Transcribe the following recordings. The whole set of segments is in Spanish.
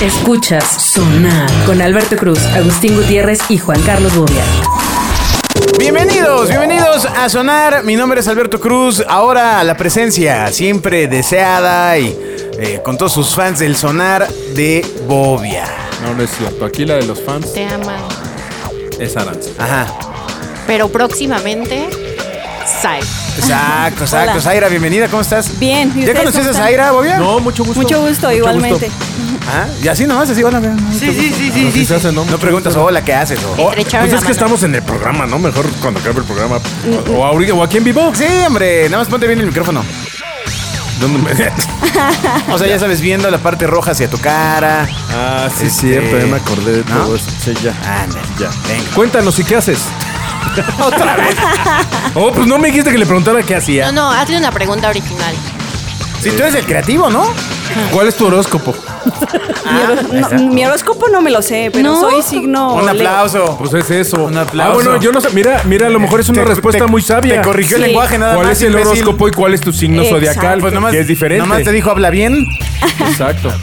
Escuchas Sonar con Alberto Cruz, Agustín Gutiérrez y Juan Carlos Bobia. Bienvenidos, bienvenidos a Sonar. Mi nombre es Alberto Cruz. Ahora la presencia siempre deseada y eh, con todos sus fans del Sonar de Bobia. No, no es cierto. Aquí la de los fans Te aman. es Aranza. Ajá. Pero próximamente, Sai. Exacto, exacto. Hola. Zaira, bienvenida, ¿cómo estás? Bien, ¿y ¿Ya ustedes conoces cómo a están? Zaira, Bobia? No, mucho gusto. Mucho gusto, igualmente. Ah, y así nomás, así, hola. Sí, sí, sí, sí se hace, ¿no? No preguntas, hola, ¿qué haces? O- Estrecharon pues la es que mano. estamos en el programa, ¿no? Mejor cuando acabe el programa. O, o ahorita, o aquí en vivo. Sí, hombre, nada más ponte bien el micrófono. ¿Dónde me- O sea, ya sabes, viendo la parte roja hacia tu cara. Ah, sí, Este, cierto. Ya me acordé de ¿no? todo eso. Sí, ya. Ándale, Ya. venga. Cuéntanos, ¿y qué haces? Otra vez. Oh, pues no me dijiste que le preguntara qué hacía. No, no, hazle una pregunta original. Si tú eres el creativo, ¿no? ¿Cuál es tu horóscopo? Mi, no, mi horóscopo no me lo sé, pero ¿No? soy signo. Un Leo. aplauso. Pues es eso. Un aplauso. Ah, bueno, yo no sé. Mira, mira, a lo mejor es una Te- respuesta te- muy sabia. Te corrigió el Sí. lenguaje nada ¿Cuál más. es el imbécil. horóscopo y cuál es tu signo Exacto. zodiacal? Pues nomás, que es diferente. Nomás te dijo habla bien. Exacto.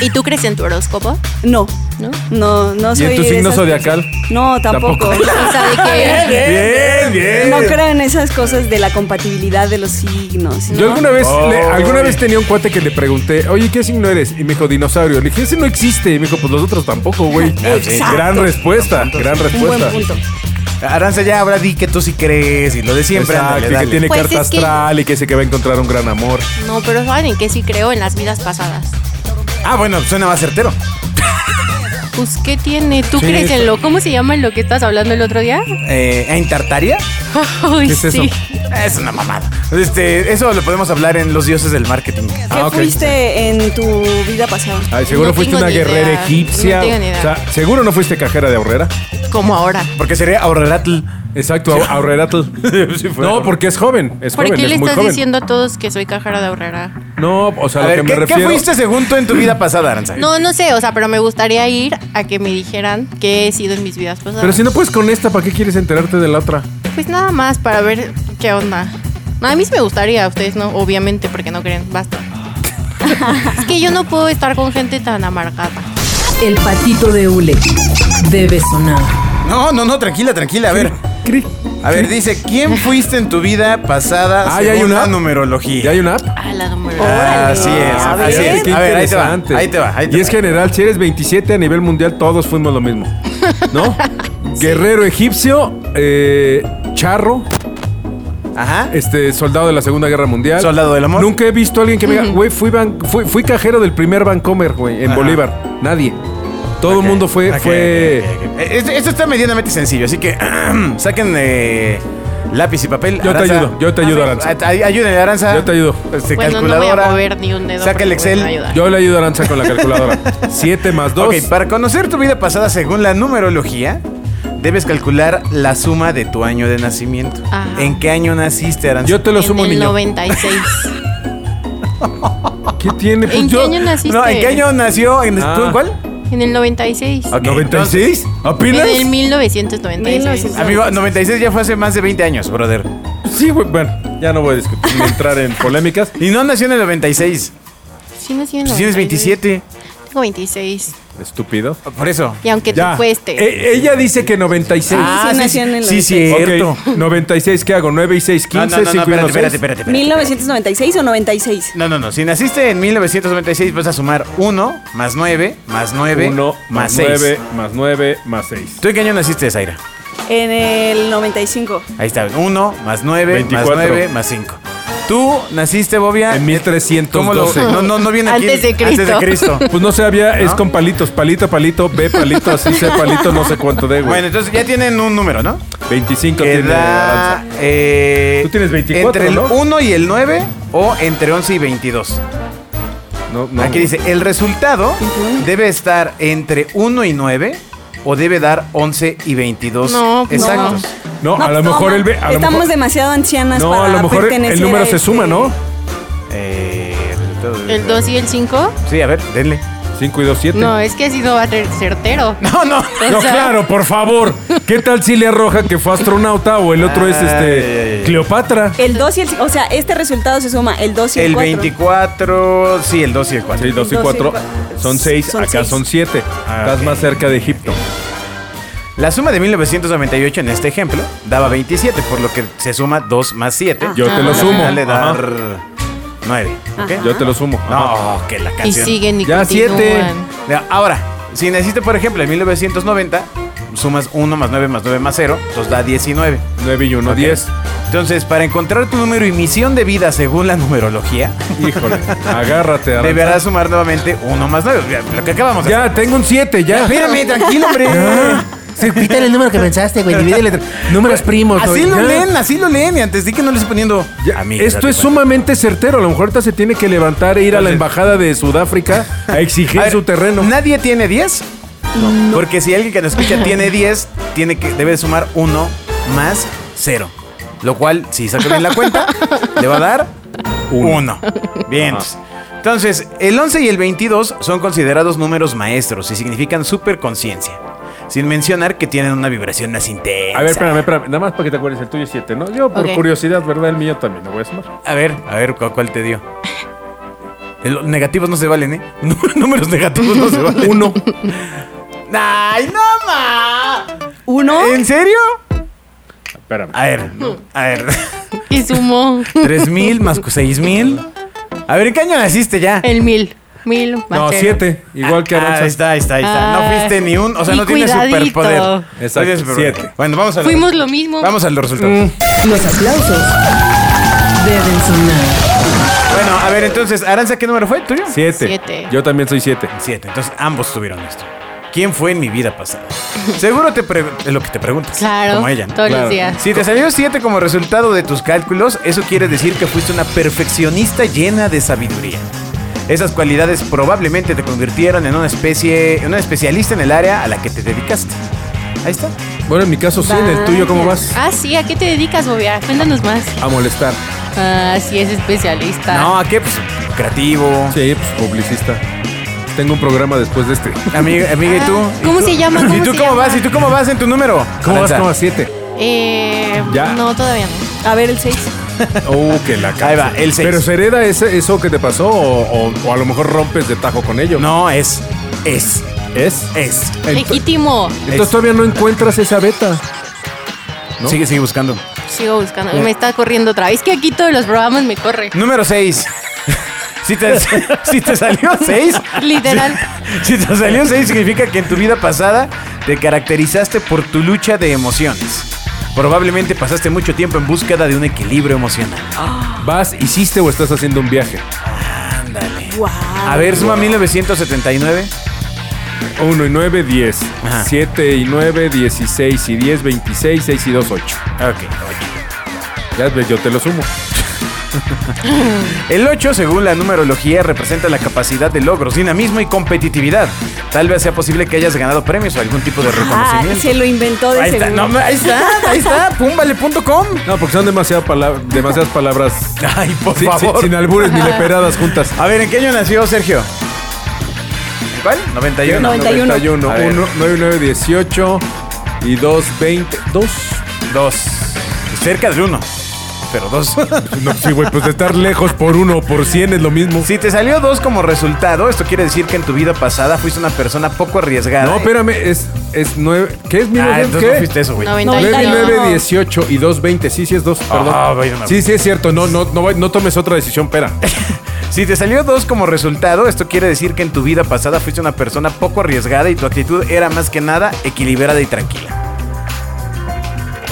¿Y tú crees en tu horóscopo? No, ¿No? no, no ¿Y soy. en tu signo zodiacal? No, tampoco. Tampoco. O sea, de que... Bien, bien. No creo en esas cosas de la compatibilidad de los signos. Yo alguna vez, Oh. le- alguna vez tenía un cuate que le pregunté, oye, ¿qué signo eres? Y me dijo, dinosaurio. Le dije, ese no existe. Y me dijo, pues los otros tampoco, güey. Exacto. Gran respuesta, gran Un buen respuesta. punto. Aranza, ya ahora di que tú sí crees y lo de siempre. Exacto, ándale, y que tiene Pues carta que- astral y que dice que va a encontrar un gran amor. No, pero ¿saben en qué sí creo? En las vidas pasadas. Ah, bueno, suena más certero. Pues, ¿qué tiene? ¿Tú Sí, crees en lo... ¿Cómo se llama en lo que estás hablando el otro día? Eh, ¿En Tartaria? Ay, ¿Qué es eso? sí. Es una mamada. Este, eso lo podemos hablar en Los Dioses del Marketing. ¿Qué Ah, ok. fuiste en tu vida pasada? Ay, seguro No fuiste tengo una ni guerrera idea, egipcia. no tengo ni idea. O sea, seguro no fuiste cajera de ahorrera. Como ahora. Porque sería Ahorreratl. Exacto, ahorreratl. no, porque es joven, es ¿Por joven, qué es le muy estás joven. diciendo a todos que soy cajera de ahorrera? No, o sea, A lo ver, que me ¿qué, qué refiero. fuiste según tú en tu vida pasada, Aranza? No, no sé, o sea, pero me gustaría ir a que me dijeran qué he sido en mis vidas pasadas. Pero si no puedes con esta, ¿para qué quieres enterarte de la otra? Pues nada más para ver qué onda. No, a mí sí me gustaría, a ustedes no, obviamente, porque no creen, basta. es que yo no puedo estar con gente tan amargada. El patito de hule debe sonar. No, no, no, tranquila, tranquila. A ver, Cri. a ver, dice, ¿quién fuiste en tu vida pasada Ah, ¿ya hay una? la numerología? ¿Ya hay una app? Ah, la número. Ah, así es, A así ver. es. Qué A ver, ahí te va, ahí te va, ahí te y va. es general, si eres 27 a nivel mundial, todos fuimos lo mismo. ¿No? Guerrero egipcio, eh, charro, Ajá. este, soldado de la Segunda Guerra Mundial. Soldado del amor. Nunca he visto a alguien que me diga, güey, fui, ban- fui, fui cajero del primer Vancomer, güey, en Ajá. Bolívar. Nadie. Todo el mundo fue, Ok, fue. ok, ok, ok. Eh, Esto, esto está medianamente sencillo, así que saquen eh, lápiz y papel. Yo te ayudo, yo te ayudo, Aranza. Ay- Ayúdenle, Aranza. Yo te ayudo. Este, Bueno, no voy a calculadora. mover ni un dedo. Saca el porque Excel. me va a ayudar. Yo le ayudo a Aranza con la calculadora. 7 más 2. Ok, para conocer tu vida pasada según la numerología, debes calcular la suma de tu año de nacimiento. Ajá. ¿En qué año naciste, Aranza? Yo te lo En sumo, el niño. 96. ¿Qué tiene? Pues ¿En yo- qué año naciste? No, ¿en qué año nació? ¿En, Ah. ¿Tú en cuál? En el 96. Ok, ¿96? ¿Apenas? En el 1996. 1996. Amigo, 96 ya fue hace más de 20 años, brother. Sí, güey. Bueno, ya no voy a discutir, ni entrar en polémicas. Y no nació en el 96. Sí, nací en el Pues tienes 96. 27. Tengo 26. Estúpido. Por eso. Y aunque Ya. te cueste. Eh, ella dice que 96. Ah, sí, nació en el sí, 96. cierto. Ok, 96, ¿qué hago? 9 y 6, 15, No, no, no, no, 5 y 1, espérate, 6. espérate, espérate, espérate. ¿1996 o 96? No, no, no. Si naciste en 1996, vas a sumar 1 más 9 más 9 1 más más 6. 9 más 9 más 6. ¿Tú en qué año naciste, Zaira? En el 95. Ahí está. 1 más 9 24. más 9 más 5. ¿Tú naciste, Bobia? En 1312. ¿Cómo lo.? No, no, no viene aquí. Antes de Cristo. Antes de Cristo. Pues no sé, había, es con palitos, palito, palito, B, palito, así, C, palito, no sé cuánto de, güey. Bueno, entonces ya tienen un número, ¿no? 25 Que tiene da. Aranza. eh, Tú tienes 24, Entre el ¿no? 1 y el 9 o entre 11 y 22. No, no. Aquí dice: el resultado debe estar entre 1 y 9 o debe dar 11 y 22 No, pues exactos. No, a lo No, mejor no, el B. A lo Estamos mejor, demasiado ancianas no, para a lo mejor pertenecer el número a se este- suma, ¿no? Eh, el resultado debe ¿El dar- 2 y el 5? Sí, a ver, denle. 5 y 2, 7. No, es que así no va a ser certero. No, no. No, claro, por favor. ¿Qué tal si le arroja que fue astronauta o el otro es este. Cleopatra? El 2 y el... O sea, este resultado se suma el 2 y el, El 4. 24, sí, el 2 y el 4. Sí, 2 y Dos y 4 cuatro. son 6, Son acá seis. son 7. Ah, Estás más cerca de Egipto. La suma de 1998 en este ejemplo daba 27, por lo que se suma 2 más 7. Yo te lo Ajá. sumo. Le dar 9. ¿ok? Ajá. Yo te lo sumo. Ajá. No, que la Y canción. siguen y Ya, continúan. siete. Ya, Ahora, si necesitas, por ejemplo, en 1990, sumas 1 más 9 más 9 más 0, entonces da 19. 9 y 1, Ok. 10. Entonces, para encontrar tu número y misión de vida según la numerología, Híjole, agárrate. Aranza. deberás sumar nuevamente 1 más 9. Lo que acabamos de Ya, tengo un 7, ya. Espérame, tranquilo, hombre. Sí, quítale el número que pensaste, güey. Divídele. Números primos, güey. Así lo ya. leen, así lo leen. Y antes di que no le estoy poniendo. Ya, Amigas, Esto es cuenta. sumamente certero. A lo mejor ahorita se tiene que levantar e ir a la embajada de Sudáfrica a exigir A ver, su terreno. ¿Nadie tiene 10? Porque si alguien que nos escucha tiene 10, tiene que, debe sumar 1 más 0. Lo cual, si saca bien la cuenta, le va a dar 1. Bien. Entonces, el 11 y el 22 son considerados números maestros y significan superconciencia. Sin mencionar que tienen una vibración más intensa. A ver, espérame, espérame. Nada más para que te acuerdes, el tuyo es 7, ¿no? Yo, por curiosidad, ¿verdad? El mío también lo voy a sumar. A ver, a ver, ¿cu- ¿cuál te dio? Los negativos no se valen, ¿eh? Números negativos no se valen. Uno. ¡Ay, no ma! ¿Uno? ¿En serio? Espérame. A ver, a ver. Y sumó 3000 más 6000. A ver, ¿en qué año naciste ya? el mil. Mil más No, cero. 7. Igual que Ah, Aranza. ahí está, ahí está, ahí está. No Ah, fuiste ni un. O sea, y no tienes cuidadito. superpoder. No Exacto, tienes superpoder. siete. Bueno, vamos a Fuimos lo mismo. Vamos a los resultados. Los aplausos deben sonar. Bueno, a ver, entonces, Aranza, ¿qué número fue? ¿Tuyo? 7. Siete. Yo también soy 7. Siete. Entonces, ambos tuvieron esto. ¿Quién fue en mi vida pasada? Seguro te pre- es lo que te preguntas. Claro. Como ella. ¿no? Todos Claro. los días. Si te salió 7 como resultado de tus cálculos, eso quiere decir que fuiste una perfeccionista llena de sabiduría. Esas cualidades probablemente te convirtieron en una especie, en una especialista en el área a la que te dedicaste. Ahí está. Bueno, en mi caso sí, en el tuyo, ¿cómo vas? Ah, sí, ¿a qué te dedicas, Bobia? Cuéntanos más. A molestar. Ah, sí, es especialista. No, ¿a qué? Pues creativo. Sí, pues publicista. Tengo un programa después de este. Amiga, amiga, ¿y tú? Ah, ¿cómo ¿Y tú? se llama? ¿Cómo ¿Y tú se cómo llama? vas? ¿Y tú cómo vas en tu número? ¿Cómo vas como a 7? Eh, Ya. No, todavía no. A ver, el 6. Oh, que la Ahí va, el seis. Pero ¿se hereda ese- eso que te pasó o, o- o a lo mejor rompes de tajo con ello? No, es. Es. ¿Es? Es. Legítimo. Entonces todavía no encuentras esa beta. ¿No? Sigue, sigue buscando. Sigo buscando. Me está corriendo otra vez. Es que aquí todos los programas me corre. Número 6. si, te, si te salió 6. Literal. Si te salió 6 significa que en tu vida pasada te caracterizaste por tu lucha de emociones. Probablemente pasaste mucho tiempo en búsqueda de un equilibrio emocional. ¿Vas, hiciste o estás haciendo un viaje? Ándale. Wow. A ver, suma 1979. 1 y 9, 10. Ajá. 7 y 9, 16 y 10, 26, 6 y 2, 8. Ok. Ya ves, yo te lo sumo. El 8, según la numerología, representa la capacidad de logros, dinamismo y competitividad. Tal vez sea posible que hayas ganado premios o algún tipo de Ah, reconocimiento. se lo inventó de Ahí está, seguro. no, ahí está, ahí está, púmbale.com. No, porque son demasiadas, palab- demasiadas palabras. Ay, por sin, favor. sin- sin albures ni leperadas juntas. A ver, ¿en qué año nació Sergio? ¿En ¿Cuál? 91. 91. 91, A ver. 1, 9, 9, 18 y 2, 20. 2. Dos. Cerca del uno. Pero dos. No, sí, güey, pues de estar lejos por 1 o por 100 es lo mismo. si te salió dos como resultado, esto quiere decir que en tu vida pasada fuiste una persona poco arriesgada. No, espérame, es, es 9. ¿Qué es mi Ah, entonces no fuiste eso, güey. 91. 9, 9, No. 18 y 2, 20. Sí, sí es 2, perdón. Ah, vaya una- sí, sí es cierto. No, no, no, no tomes otra decisión, espera. Si te salió dos como resultado, esto quiere decir que en tu vida pasada fuiste una persona poco arriesgada y tu actitud era más que nada equilibrada y tranquila.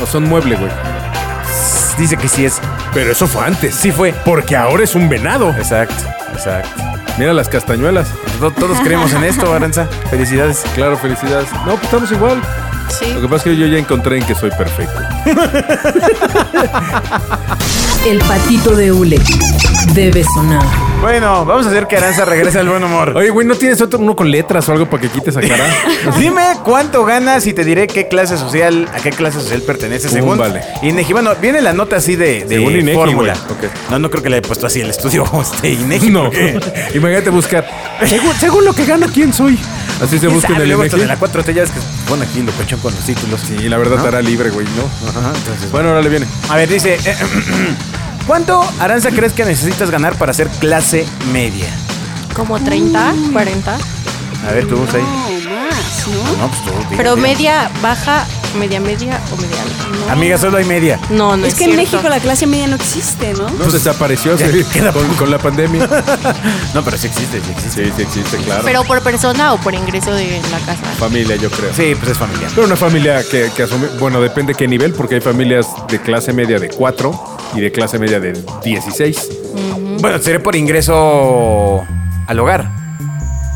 O son mueble, güey. Dice que sí es. Pero eso fue antes. Sí fue. Porque ahora es un venado. Exacto, exacto. Mira las castañuelas. To- Todos creemos en esto, Aranza. Felicidades. Claro, felicidades. No, pues estamos igual. Sí. Lo que pasa es que yo ya encontré en que soy perfecto. El patito de hule debe sonar. Bueno, vamos a hacer que Aranza regrese al buen humor. Oye, güey, ¿no tienes otro uno con letras o algo para que quites a cara? Dime cuánto ganas y te diré qué clase social, a qué clase social pertenece según Uh, vale. Inegi. Bueno, viene la nota así de, de Según Inegi, fórmula. No, no creo que le haya puesto así el estudio este, Inegi. No. porque- Imagínate buscar. Según, según lo que gana, ¿quién soy? Así se ¿Quién busca en el esto de INEGI. la 4T ya es que pone aquí lo pechón con los títulos. Sí, la verdad ¿No? estará libre, güey, ¿no? Ajá, entonces, Bueno, ahora le viene. A ver, dice, eh, ¿cuánto Aranza crees que necesitas ganar para ser clase media? Como 30, 40. A ver, tú, ahí. No, más, ¿no? No, pues tú. dime, Pero dime. media, baja, media, media o media alta. Amiga, solo hay media. No, no es, es que en cierto. México la clase media no existe, ¿no? No, desapareció sí, queda con, con la pandemia. No, pero sí existe, sí existe. Sí, sí existe, claro. Pero por persona o por ingreso de la casa. familia, yo creo. Sí, pues es familiar. Pero una familia que, que asume, bueno, depende qué nivel, porque hay familias de clase media de 4 y de clase media de 16. Bueno, sería por ingreso al hogar.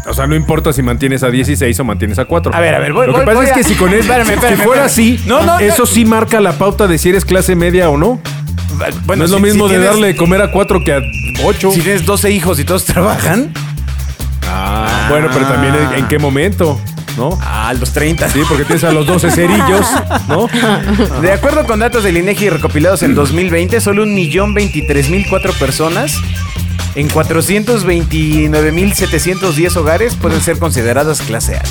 O sea, no importa si mantienes a 16 o mantienes a 4. A ver, a ver, voy- Lo que voy- pasa voy es que si con eso, Espérame, espérame, si fuera espérame. así, No, no, eso sí marca la pauta de si eres clase media o no. Bueno, no es lo mismo si de tienes- darle de comer a 4 que a 8. Si tienes 12 hijos y todos trabajan, Ah, bueno, pero también en, qué momento, ¿no? a los 30. Sí, porque tienes a los 12 cerillos, ¿no? De acuerdo con datos del INEGI recopilados en 2020, solo un millón veintitrés mil cuatro personas en 429.710 hogares pueden ser consideradas clase alta.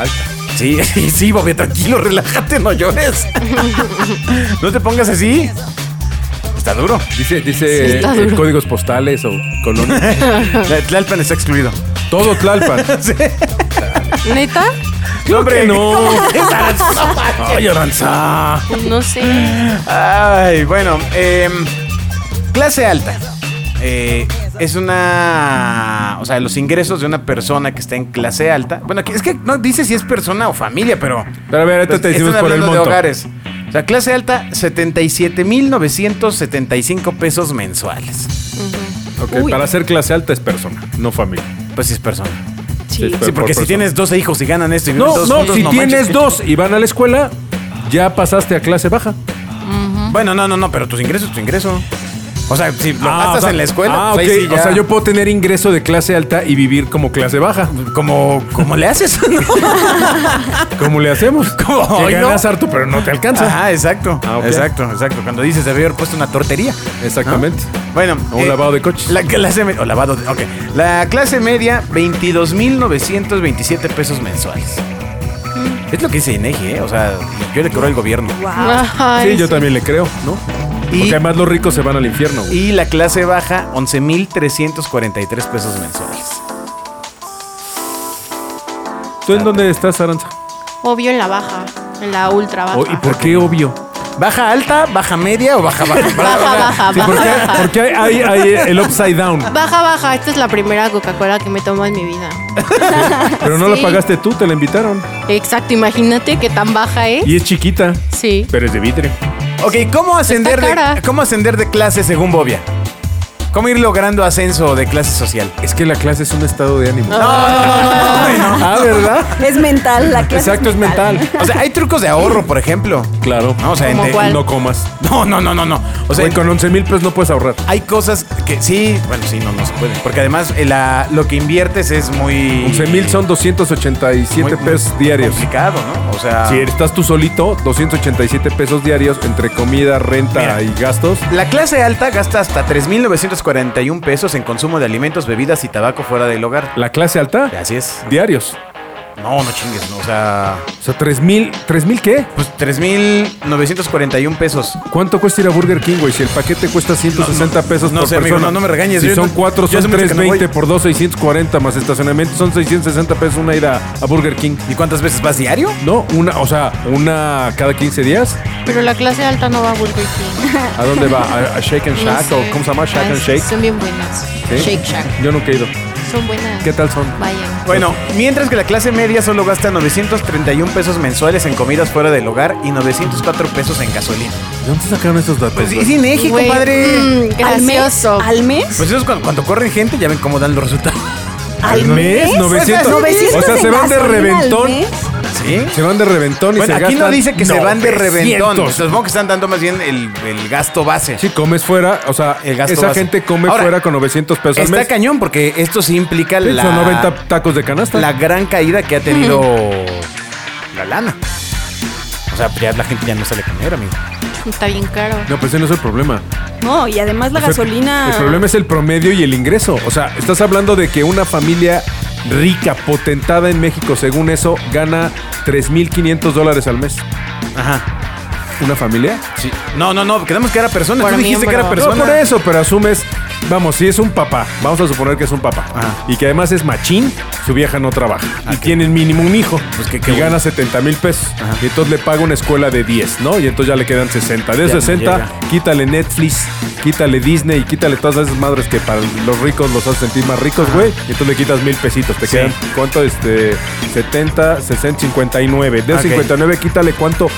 Alta. Sí, sí, Bobby, tranquilo, relájate, no llores. no te pongas así. Está duro. Dice, dice Sí, está eh, duro. códigos postales o colonias. La- Tlalpan está excluido. Todo Tlalpan. ¿Neta? No, hombre, no. Ay, Aranza. No sé. Ay, bueno, em, clase alta. Eh, es una. O sea, los ingresos de una persona que está en clase alta. Bueno, es que no dice si es persona o familia, pero. Pero a ver, ahorita pues, te decimos están por el hablando de monto. hogares. O sea, clase alta, 77,975 pesos mensuales. Ok, Uy. para ser clase alta es persona, no familia. Pues sí es persona. Sí, Sí, por porque si tienes 12 hijos y ganan esto y No, todos no, juntos, si no tienes manches. dos y van a la escuela, ya pasaste a clase baja. Bueno, no, no, no, pero tus ingresos, tu ingreso. O sea, si lo Ah, gastas o sea- en la escuela, Ah, pues ok. ahí sí O ya- sea, yo puedo tener ingreso de clase alta y vivir como clase baja. como, ¿cómo le haces? ¿no? ¿Cómo le hacemos? ¿Cómo? Que no. ganas harto, pero no te alcanza. Ajá, exacto. Ah, ok. Exacto, exacto. Cuando dices debí haber puesto una tortería. Exactamente. Bueno. O un lavado de coches. La clase media. O lavado de. Ok. La clase media, 22,927 pesos mensuales. Es lo que dice Inegi, ¿eh? O sea, yo le creo al gobierno. Ay, Sí, yo también le creo, ¿no? Y- Porque además los ricos se van al infierno. güey. Y la clase baja, 11,343 pesos mensuales. ¿Tú en dónde estás, Aranza? Obvio en la baja. En la ultra baja. Oh, ¿Y por qué obvio? ¿Baja alta, baja media o baja baja? Baja, baja, Sí, baja, porque, baja. porque hay, hay el upside down. Baja, baja. Esta es la primera Coca-Cola que me tomo en mi vida. Pero no la pagaste tú, te la invitaron. Exacto, imagínate qué tan baja es. Y es chiquita, Sí. pero es de vidrio. Ok, ¿cómo ascender, de. ¿cómo ascender de clase según Bobia? ¿Cómo ir logrando ascenso de clase social? Es que la clase es un estado de ánimo. Ah, ¿verdad? Es mental, la clase Exacto, es mental. O sea, hay trucos de ahorro, por ejemplo. Claro. No, o sea, ¿Cómo cuál? No comas. no, no, no, no, no. O sea, Güey, con 11 mil pesos no puedes ahorrar. hay cosas que sí, bueno, sí, no, no se puede. Porque además eh, la- lo que inviertes es muy... 11 mil son 287 muy- pesos muy diarios. complicado, ¿no? O sea... Si estás tú solito, 287 pesos diarios entre comida, renta Mira. y gastos. La clase alta gasta hasta 3.941 pesos en consumo de alimentos, bebidas y tabaco fuera del hogar. La clase alta, Así es. diarios. No, no chingues, no, o sea... O sea, 3 mil, ¿3 mil qué? Pues 3.941 pesos. ¿Cuánto cuesta ir a Burger King, güey? Si el paquete cuesta 160 pesos no por sé, amigo, persona. no- no me regañes, Si yo son no- 4, yo son mucho que no 320 voy. por 2, 640 más estacionamiento. Son 660 pesos una ida a Burger King. ¿Y cuántas veces vas diario? No, una, o sea, una cada 15 días. Pero la clase alta no va a Burger King. ¿A dónde va? ¿A, a Shake and No Shack? sé. ¿O cómo se llama? Shack Ah, and sí, Shake. Son bien buenas. ¿Sí? Shake Shack. Yo nunca he ido. Son buenas. ¿Qué tal son? Vayan. Bueno, mientras que la clase media solo gasta 931 pesos mensuales en comidas fuera del hogar y 904 pesos en gasolina. ¿De dónde sacaron esos datos? Pues es Inegi, Güey, compadre. mm, ¿Al mes? gracioso. ¿Al mes? Pues eso es cuando, cuando corren gente, ya ven cómo dan los resultados. ¿Al mes? 900. 900 o sea, se van de gasolina al reventón. mes. Sí, ¿Sí? Se van de reventón y Bueno, se aquí no dice que se van de reventón. 900. Entonces, supongo que están dando más bien el, el gasto base. Si comes fuera, o sea, El gasto esa base. gente come Ahora, fuera con 900 pesos al Está mes. cañón porque esto sí implica Sí, la, Son 90 tacos de canasta. la gran caída que ha tenido la lana. O sea, ya la gente ya no sale a comer, amigo. Está bien caro. No, pues ese no es el problema. No, y además la O sea, gasolina. El problema es el promedio y el ingreso. O sea, estás hablando de que una familia rica, potentada en México, según eso, gana 3.500 dólares al mes. Ajá. ¿Una familia? Sí. No, no, no, quedamos que era persona. Tú dijiste que era persona. No por eso, pero asumes, vamos, si es un papá, vamos a suponer que es un papá, Ajá. y que además es machín, su vieja no trabaja, y tienen mínimo un hijo, Pues que- y que gana bueno. 70 mil pesos, Ajá. y entonces le paga una escuela de 10, ¿no? Y entonces ya le quedan 60. De no 60, llega. quítale Netflix, quítale Disney, y quítale todas esas madres que para los ricos los hacen sentir más ricos, güey, y entonces le quitas mil pesitos, te Sí. quedan, ¿cuánto? Este, 70, 60, 59. De Ok. 59, quítale cuánto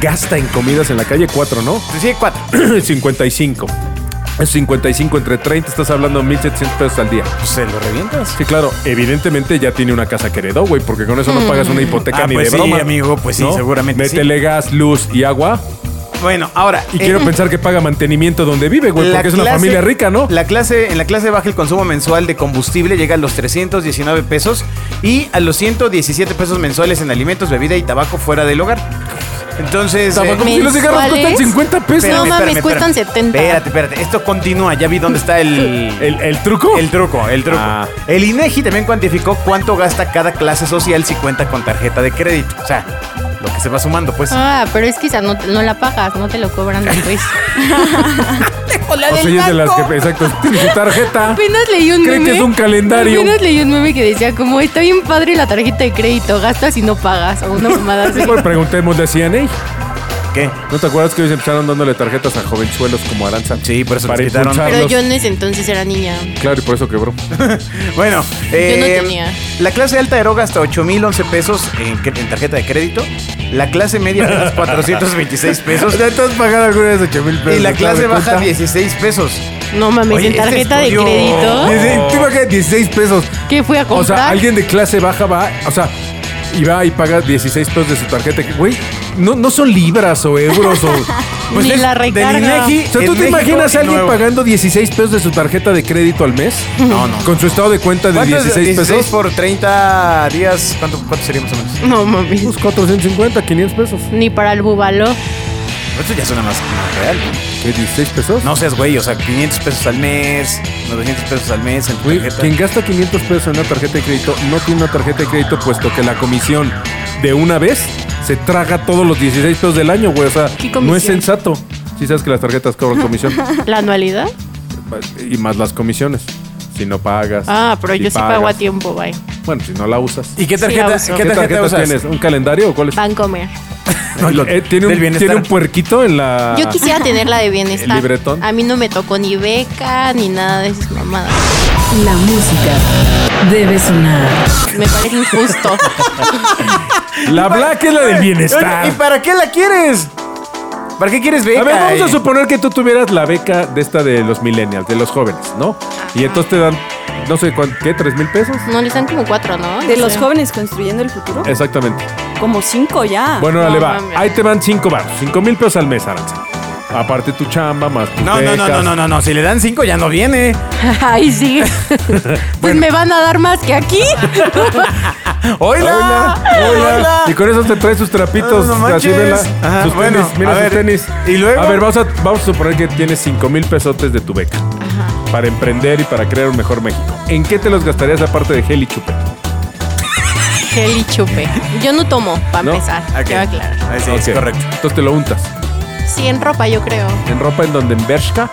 gasta en comidas en la calle, 4, ¿no? Sí, cuatro. 55. Es 55 entre 30, estás hablando de 1700 pesos al día. Pues se lo revientas. Sí, claro, evidentemente ya tiene una casa que heredó, güey, porque con eso no pagas una hipoteca Ah, ni pues de sí, broma. amigo, pues sí, seguramente sí. Métele gas, luz y agua. Bueno, ahora. Y eh, quiero pensar que paga mantenimiento donde vive, güey, porque es una familia rica, ¿no? La clase, en la clase baja el consumo mensual de combustible llega a los 319 pesos y a los 117 pesos mensuales en alimentos, bebida y tabaco fuera del hogar. Entonces. Tabaco, eh, si los cigarros cuestan ¿Mensuales? 50 pesos. No espérame, mames, espérame, cuestan espérame. 70. Espérate, espérate. Esto continúa. Ya vi dónde está el. ¿El, el truco? El truco, el truco. Ah. El INEGI también cuantificó cuánto gasta cada clase social si cuenta con tarjeta de crédito. O sea, lo que se va sumando, pues. Ah, pero es que esa no, no la pagas, no te lo cobran después. o sea, ella es de las que, exacto, tiene su tarjeta. Apenas leí un Creen meme. que es un calendario. Apenas leí un meme que decía como está bien padre la tarjeta de crédito, gastas y no pagas o una mamada así. Pues preguntémosle a CNA. ¿Qué? ¿No te acuerdas que ellos empezaron dándole tarjetas a jovenzuelos como Aranza? Sí, por eso Para les quitaron. Pero yo en ese entonces era niña. Claro, y por eso quebró. Bueno, Yo no eh, tenía. la clase alta eroga hasta 8,011 pesos en, cre- en tarjeta de crédito. La clase media apenas 426 pesos. Ya te has pagado alguna vez 8 mil pesos. Y la ¿te clase baja cuenta? 16 pesos. No mames, Oye, en este tarjeta de estudio- crédito. ¿Tú imaginas 16 pesos? ¿Qué fui a O comprar? sea, alguien de clase baja va, o sea, y va y paga 16 pesos de su tarjeta. que, Güey, no, no son libras o euros o... Ni es la del recarga. INEGI O sea, ¿tú en te México imaginas y a alguien nuevo. pagando 16 pesos de su tarjeta de crédito al mes? No, no. Con su estado de cuenta de ¿Cuánto es 16 pesos. por 30 días? ¿Cuánto, cuánto sería más o menos? No mames. Pues 450, 500 pesos. Ni para el búbalo. Esto ya suena más, más real. ¿Qué, 16 pesos? No seas güey, o sea, 500 pesos al mes, 900 pesos al mes en tu Güey, tarjeta. quien gasta 500 pesos en una tarjeta de crédito no tiene una tarjeta de crédito puesto que la comisión de una vez se traga todos los 16 pesos del año, güey. O sea, ¿Qué no es sensato. Si sabes que las tarjetas cobran comisión ¿La anualidad? y más las comisiones. Si no pagas. Ah, pero si yo sí pago a tiempo, bye. Bueno, si no la usas. ¿Y qué Sí, tarjeta, uso. ¿qué ¿Qué tarjeta, usas? tienes? ¿Un calendario o cuál es? Vancomer. No, lo- Eh, ¿tiene, del un, bienestar. ¿Tiene un puerquito en la. Yo quisiera tener la de bienestar. ¿El libretón? A mí no me tocó ni beca ni nada de esas mamadas. La música debe sonar. Me parece injusto. La black es la del Oye, bienestar. ¿Y para qué la quieres? ¿Para qué quieres beca? A ver, vamos a Eh, suponer que tú tuvieras la beca de esta de los millennials, de los jóvenes, ¿no? Y entonces te dan, no sé, ¿cuánto, ¿qué? ¿Tres mil pesos? No, les dan como cuatro, ¿no? De No los sé. jóvenes construyendo el futuro. Exactamente. Como cinco ya. Bueno, No le va. Ahí te van cinco baros, cinco mil pesos al mes, Aranza. Aparte tu chamba, más tus No, no, no, no, no, no, no. Si le dan 5 ya no viene. Ay, sí. pues me van a dar más que aquí. ¡Hola! Hola. Y con eso te traes sus trapitos. No, no así, manches. vela. Ajá, sus bueno, tenis, mira a sus ver, tenis. ¿y luego? A ver, vamos a, vamos a suponer que tienes cinco mil pesotes de tu beca. Para emprender y para crear un mejor México. ¿En qué te los gastarías aparte de gel y chupe? Gel y chupe. Yo no tomo, para ¿No? empezar. Ok. Quiero aclarar. Ah, sí, Ok. es correcto. Entonces te lo untas. Sí, en ropa, yo creo. ¿En ropa en donde? ¿En Bershka?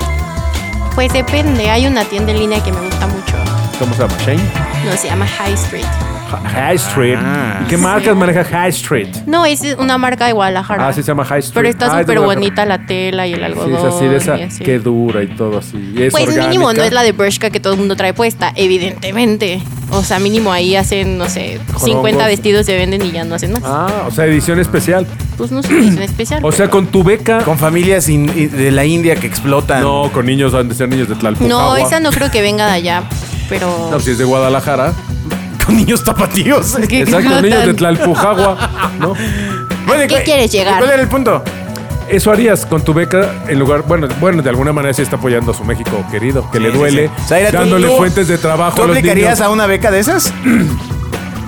Pues depende. Hay una tienda en línea que me gusta mucho. ¿Cómo se llama? ¿Shane? No, se llama High Street. High Street. Ah. ¿Y qué marcas maneja High Street? No, es una marca de Guadalajara. Ah, sí se llama High Street. Pero está Ah, súper bonita la tela y el Sí, algodón. es así de esa. así. Qué dura y todo así. Y es Pues mínimo no es la de Bershka que todo el mundo trae puesta, evidentemente. O sea, mínimo ahí hacen, no sé, 50 Jorongos. vestidos se venden y ya no hacen más. Ah, o sea, edición especial. Pues no es una edición especial. O sea, con tu beca. Con familias in- de la India que explotan. No, con niños, han de ser niños de Tlalpujahua. No, esa no creo que venga de allá, pero... No, si es de Guadalajara. Con niños tapatíos. Exacto, niños de Tlalpujagua, ¿no? Bueno, ¿y ¿Qué quieres llegar? ¿Cuál era el punto? Eso harías con tu beca en lugar, bueno, bueno, de alguna manera se está apoyando a su México querido, que le Sí, duele, sí, sí. Zaira, ¿tú- dándole tú- fuentes de trabajo ¿Tú a los aplicarías niños. a una beca de esas?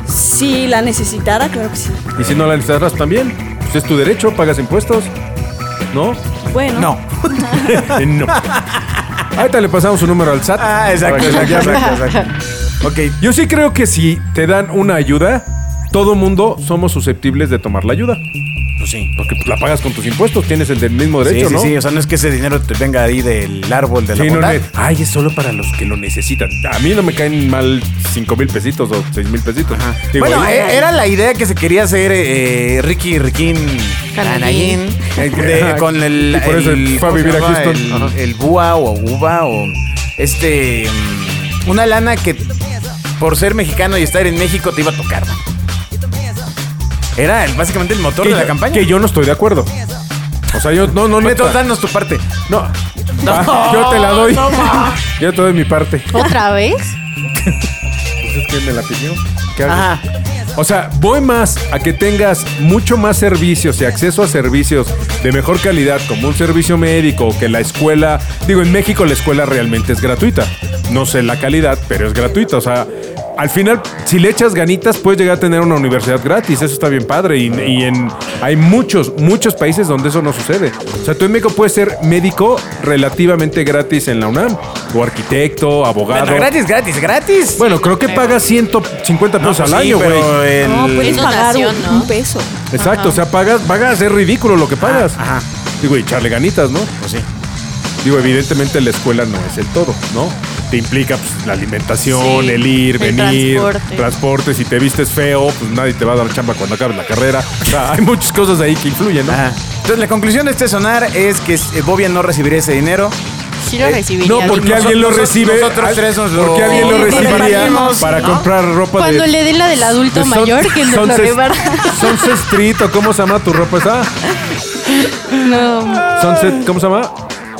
Si la necesitara, claro que sí. Y si no la necesitas también, pues es tu derecho, pagas impuestos. ¿No? Bueno. No. No. Ahorita le pasamos su número al SAT. Ah, exacto, para que exacto, exacto, exacto. Ok. Yo sí creo que si te dan una ayuda, todo mundo somos susceptibles de tomar la ayuda. Pues sí. Porque pues, la pagas con tus impuestos, tienes el del mismo Sí, derecho, sí, ¿no? sí. O sea, no es que ese dinero te venga ahí del árbol de la Sí, no, bondad. no, ay, es solo para los que lo necesitan. A mí no me caen mal 5 mil pesitos o 6 mil pesitos. Digo, bueno, ahí- eh, era la idea que se quería hacer eh, Ricky Riquín Canallín. Con el, Y por eso el- fue a ¿cómo se vivir a el, el búa o uva o este una lana que por ser mexicano y estar en México te iba a tocar. Era el- básicamente el motor que, de la yo- campaña. que yo no estoy de acuerdo. O sea, yo no, no, no. Neto, danos tu parte. No. Va, yo te la doy. yo te doy mi parte. ¿Otra vez? Pues es que me la pidió. ¿Qué hago? Ajá. O sea, voy más a que tengas mucho más servicios y acceso a servicios de mejor calidad, como un servicio médico, que la escuela. Digo, en México la escuela realmente es gratuita. No sé la calidad, pero es gratuita. O sea, al final, si le echas ganitas, puedes llegar a tener una universidad gratis. Eso está bien padre. Y, y en, hay muchos, muchos países donde eso no sucede. O sea, tú en México puedes ser médico relativamente gratis en la UNAM, o arquitecto, abogado. Bueno, gratis, gratis, gratis. Bueno, creo que pagas 150 No, pesos pues al sí, año, güey. el- No, puedes Es pagar un, donación, ¿no? un peso. Exacto, o sea, pagas, pagas, es ridículo lo que pagas. Ajá. Digo, y echarle ganitas, ¿no? Pues sí. Digo, evidentemente la escuela no es el todo, ¿no? Te implica pues, la alimentación, Sí, el ir, el venir, transporte. transporte. Si te vistes feo, pues nadie te va a dar chamba cuando acabes la carrera. O sea, hay muchas cosas ahí que influyen, ¿no? Ajá. Entonces, la conclusión de este sonar es que eh, Bobia no recibiría ese dinero. Sí lo Eh, recibiría. No, porque Nosotros- alguien lo recibe. nosotros tres nos lo- porque alguien lo recibiría para comprar ropa Cuando de. le den la del adulto mayor, que nos lo Sunset- reparta. Sunset Street, o cómo se llama tu ropa esa? No, Sunset, ¿cómo se llama?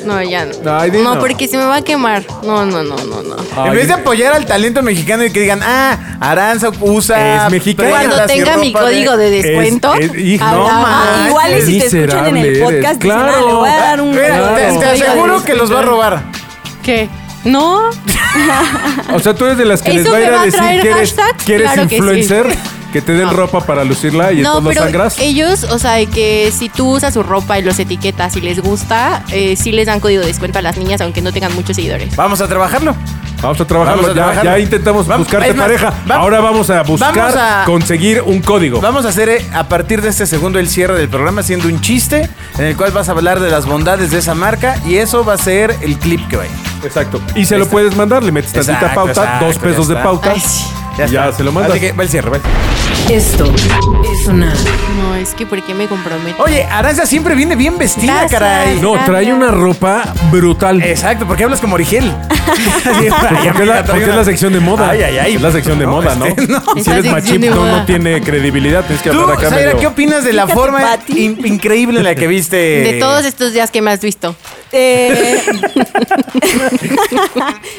No, ya no. Ay, di no, no. porque se me va a quemar. No, no, no, no, no. en vez de apoyar al talento mexicano y que digan, ah, Aranza usa. Es mexicano. Cuando tenga mi código de descuento. Es- es- hijo, habrá- no Ah, igual y si te escuchan en el podcast, eres. dicen, ah, Claro. le voy a dar un... Te, Claro. te aseguro que los va a robar. ¿Qué? No. O sea, tú eres de las que les ¿Eso va a ir a decir traer que eres, hashtags? que eres Claro que sí. que, te den ropa para lucirla y No, lo pero sangras. ellos, o sea, que si tú usas su ropa y los etiquetas y les gusta, eh, sí les dan código de descuento a las niñas, aunque no tengan muchos seguidores. Vamos a trabajarlo. Vamos a trabajarlo. Vamos a ya, trabajarlo. ya intentamos Vamos- buscarte más, pareja. va- Ahora vamos a buscar vamos a- conseguir un código. Vamos a hacer eh, a partir de este segundo el cierre del programa haciendo un chiste en el cual vas a hablar de las bondades de esa marca y eso va a ser el clip que vaya. Exacto. Y se lo está. puedes mandar, le metes tantita Exacto, pauta, exacto, dos pesos de pauta. Ay, sí. Ya, está. se lo mandas. Así que va el cierre, va. Esto es sonar. No, es que ¿por qué me comprometo? Oye, Aranza siempre viene bien vestida, Gracias. caray. No, trae una ropa brutal. Exacto, porque hablas como Origel. Porque es la, porque es la sección de moda. Ay, ay, ay. Es la sección de No, moda, ¿no? este, no. Si eres de no, tiene credibilidad. Tienes que hablar acá Zaira, medio- ¿qué opinas de la Fíjate, forma in- increíble en la que viste? De todos estos días que me has visto. Eh,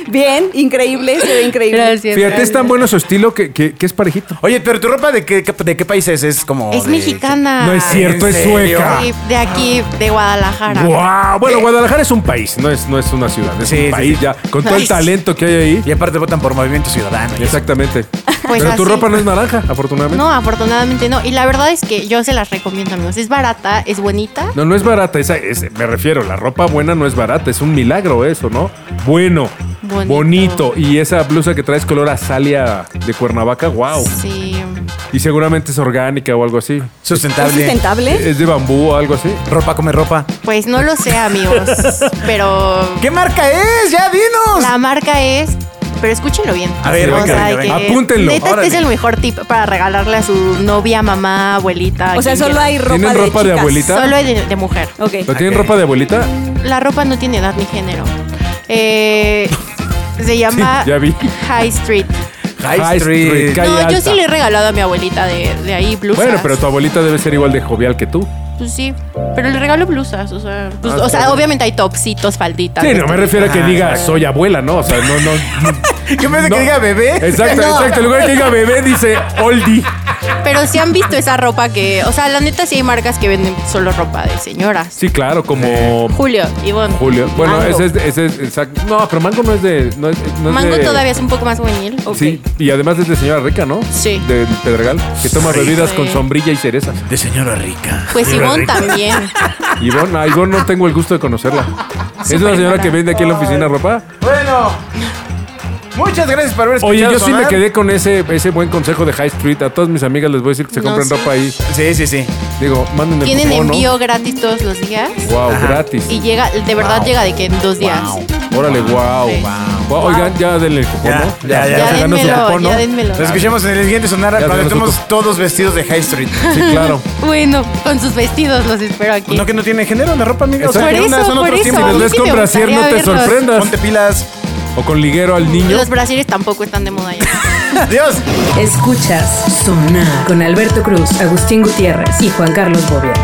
Bien, increíble, se ve increíble. Gracias. Fíjate, es tan bueno su estilo que, que- que es parejito. Oye, pero tu ropa de qué, de qué país es? Es como. Es de- mexicana. No es cierto, ¿en es sueca. Sí, de aquí, de Guadalajara. ¡Guau! Bueno, Guadalajara es un país, no es, no es una ciudad, es Sí, un sí, país sí. ya. Con todo el talento que hay ahí. Y aparte votan por Movimiento Ciudadano. Exactamente. Pues Pero tu ropa no es naranja, afortunadamente. No, afortunadamente no. Y la verdad es que yo se las recomiendo, amigos. Es barata, es bonita. No, no es barata, esa es, me refiero, la ropa buena no es barata, es un milagro eso, ¿no? Bueno, Bonito. bonito. Y esa blusa que traes color azalia de Cuernavaca, wow. Sí. Y seguramente es orgánica o algo así. ¿Es Sustentable. sustentable? Es de bambú o algo así. Ropa come ropa. Pues no lo sé, amigos. pero ¿Qué marca es? ¡Ya dinos! la marca es. Pero escúchenlo bien. A ver, O venga, sea, venga, que venga. Apúntenlo, Neta, este es el mejor tip para regalarle a su novia, mamá, abuelita. O sea, solo hay ropa ¿Tienen de ropa de chicas. abuelita? Solo hay de, de mujer. Ok. ¿Pero tienen ropa de abuelita? La ropa no tiene edad ni género. Eh, se llama ya vi. High Street. High, Street. Street. Calle No, yo sí le he regalado a mi abuelita de, de ahí blusas. Bueno, pero tu abuelita debe ser igual de jovial que tú. Pues sí, pero le regalo blusas, o sea, pues, Ah, o sea, obviamente hay topsitos, falditas. Sí, no me vestiditos. refiero a que diga soy abuela, ¿no? O sea, no, no. ¿Qué pensé No. que diga bebé? Exacto, No. exacto. En lugar de que diga bebé, dice oldie. Pero si han visto esa ropa que, o sea, la neta sí hay marcas que venden solo ropa de señoras. Sí, claro, como Julio, Ivonne. Julio. Bueno, Mango. ese es, ese es exacto. No, pero Mango no es de. No es, no es Mango de- todavía es un poco más juvenil. Ok. Sí, y además es de señora rica, ¿no? Sí. Del Pedregal, que toma bebidas con sombrilla y cereza. De señora rica. Pues Ivonne también. Ivonne, a Ivonne no tengo el gusto de conocerla. Es una señora rara. que vende aquí en la oficina ropa. Bueno. Muchas gracias por haber escuchado Oye, yo sí me quedé con ese, ese buen consejo de High Street. A todas mis amigas les voy a decir que se No, compren sí. ropa ahí. Sí, sí, sí. Digo, manden el Tienen cupón, ¿no? envío gratis todos los días. Wow, gratis. Y llega, de verdad llega de que en dos días. Órale, wow. Sí. Wow, Oigan, ya denle el cupón, Ya, ¿no? ya, ya. Ya se ganó su denmelo, cupón, ¿no? ya denmelo. Nos escuchamos en el siguiente sonar Ya cuando estemos todos vestidos de High Street. Sí, claro. Bueno, con sus vestidos los espero aquí. No que no tiene género la ropa, amiga. O sea, Por que una- eso, son por otros eso. Si tiempos. los ves sí con me brasier, no te sorprendas. Ponte pilas. O con liguero al niño. Los brasiles tampoco están de moda ya. Adiós. Escuchas Sonar con Alberto Cruz, Agustín Gutiérrez y Juan Carlos Bobia.